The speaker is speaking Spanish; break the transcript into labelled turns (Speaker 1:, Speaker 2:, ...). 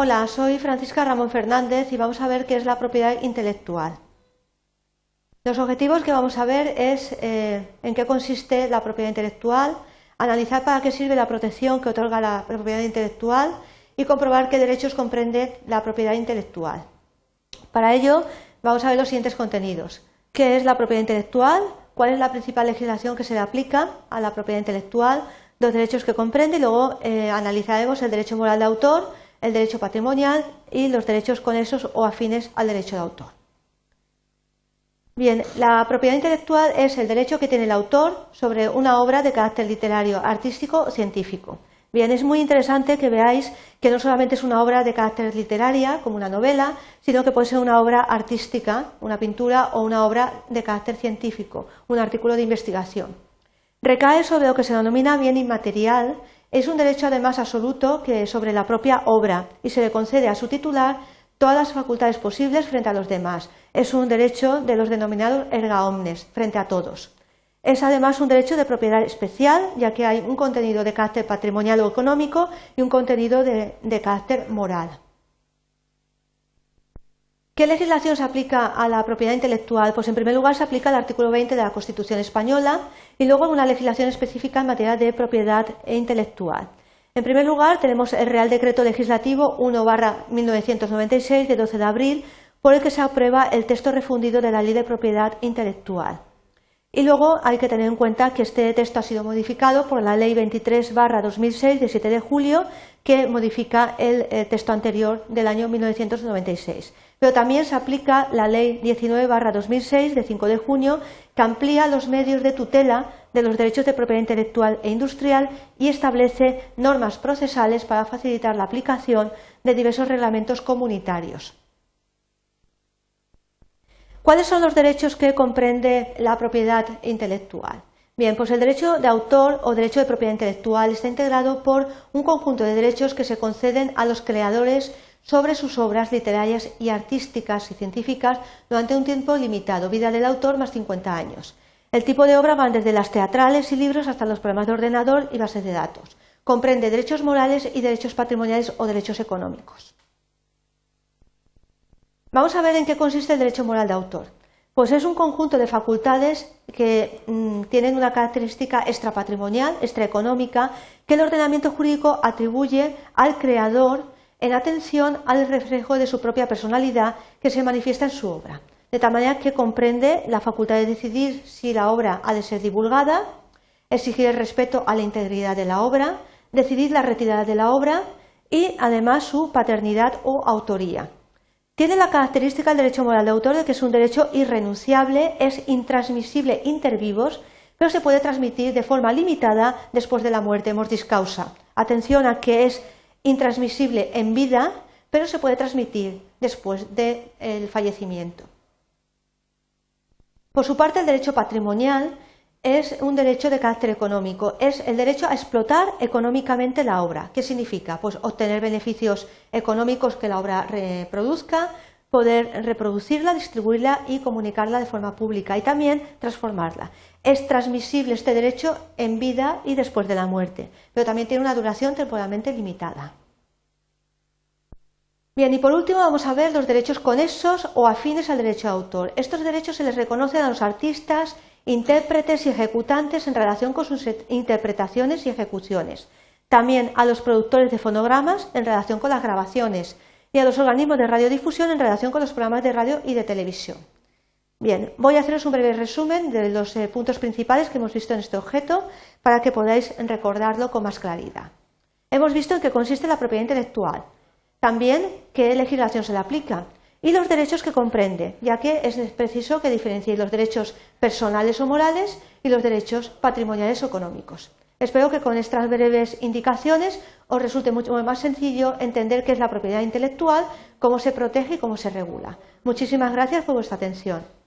Speaker 1: Hola, soy Francisca Ramón Fernández y vamos a ver qué es la propiedad intelectual. Los objetivos que vamos a ver es eh, en qué consiste la propiedad intelectual, analizar para qué sirve la protección que otorga la propiedad intelectual y comprobar qué derechos comprende la propiedad intelectual. Para ello vamos a ver los siguientes contenidos. ¿Qué es la propiedad intelectual? ¿Cuál es la principal legislación que se le aplica a la propiedad intelectual? Los derechos que comprende y luego eh, analizaremos el derecho moral de autor, el derecho patrimonial y los derechos conexos o afines al derecho de autor. Bien, la propiedad intelectual es el derecho que tiene el autor sobre una obra de carácter literario, artístico o científico. Bien, es muy interesante que veáis que no solamente es una obra de carácter literaria, como una novela, sino que puede ser una obra artística, una pintura o una obra de carácter científico, un artículo de investigación. Recae sobre lo que se denomina bien inmaterial es un derecho además absoluto que sobre la propia obra y se le concede a su titular todas las facultades posibles frente a los demás. Es un derecho de los denominados erga omnes, frente a todos. Es además un derecho de propiedad especial, ya que hay un contenido de carácter patrimonial o económico y un contenido de, de carácter moral. ¿Qué legislación se aplica a la propiedad intelectual? Pues en primer lugar se aplica el artículo 20 de la Constitución española y luego una legislación específica en materia de propiedad intelectual. En primer lugar tenemos el Real Decreto Legislativo 1 1996 de 12 de abril por el que se aprueba el texto refundido de la Ley de Propiedad Intelectual. Y luego hay que tener en cuenta que este texto ha sido modificado por la Ley 23 2006 de 7 de julio que modifica el, el texto anterior del año 1996. Pero también se aplica la Ley 19-2006 de 5 de junio, que amplía los medios de tutela de los derechos de propiedad intelectual e industrial y establece normas procesales para facilitar la aplicación de diversos reglamentos comunitarios. ¿Cuáles son los derechos que comprende la propiedad intelectual? Bien, pues el derecho de autor o derecho de propiedad intelectual está integrado por un conjunto de derechos que se conceden a los creadores sobre sus obras literarias y artísticas y científicas durante un tiempo limitado, vida del autor más 50 años. El tipo de obra van desde las teatrales y libros hasta los programas de ordenador y bases de datos. Comprende derechos morales y derechos patrimoniales o derechos económicos. Vamos a ver en qué consiste el derecho moral de autor. Pues es un conjunto de facultades que mm, tienen una característica extrapatrimonial, extraeconómica, que el ordenamiento jurídico atribuye al creador en atención al reflejo de su propia personalidad que se manifiesta en su obra, de tal manera que comprende la facultad de decidir si la obra ha de ser divulgada, exigir el respeto a la integridad de la obra, decidir la retirada de la obra y además su paternidad o autoría. Tiene la característica del derecho moral de autor de que es un derecho irrenunciable, es intransmisible inter vivos, pero se puede transmitir de forma limitada después de la muerte, mortis causa. Atención a que es intransmisible en vida, pero se puede transmitir después del fallecimiento. Por su parte, el derecho patrimonial es un derecho de carácter económico, es el derecho a explotar económicamente la obra. ¿Qué significa? Pues obtener beneficios económicos que la obra reproduzca, poder reproducirla, distribuirla y comunicarla de forma pública y también transformarla. Es transmisible este derecho en vida y después de la muerte, pero también tiene una duración temporalmente limitada. Bien, y por último vamos a ver los derechos conexos o afines al derecho de autor. Estos derechos se les reconocen a los artistas, intérpretes y ejecutantes en relación con sus interpretaciones y ejecuciones. También a los productores de fonogramas en relación con las grabaciones y a los organismos de radiodifusión en relación con los programas de radio y de televisión. Bien, voy a haceros un breve resumen de los eh, puntos principales que hemos visto en este objeto para que podáis recordarlo con más claridad. Hemos visto en qué consiste la propiedad intelectual, también qué legislación se le aplica y los derechos que comprende, ya que es preciso que diferencie los derechos personales o morales y los derechos patrimoniales o económicos. Espero que con estas breves indicaciones os resulte mucho más sencillo entender qué es la propiedad intelectual, cómo se protege y cómo se regula. Muchísimas gracias por vuestra atención.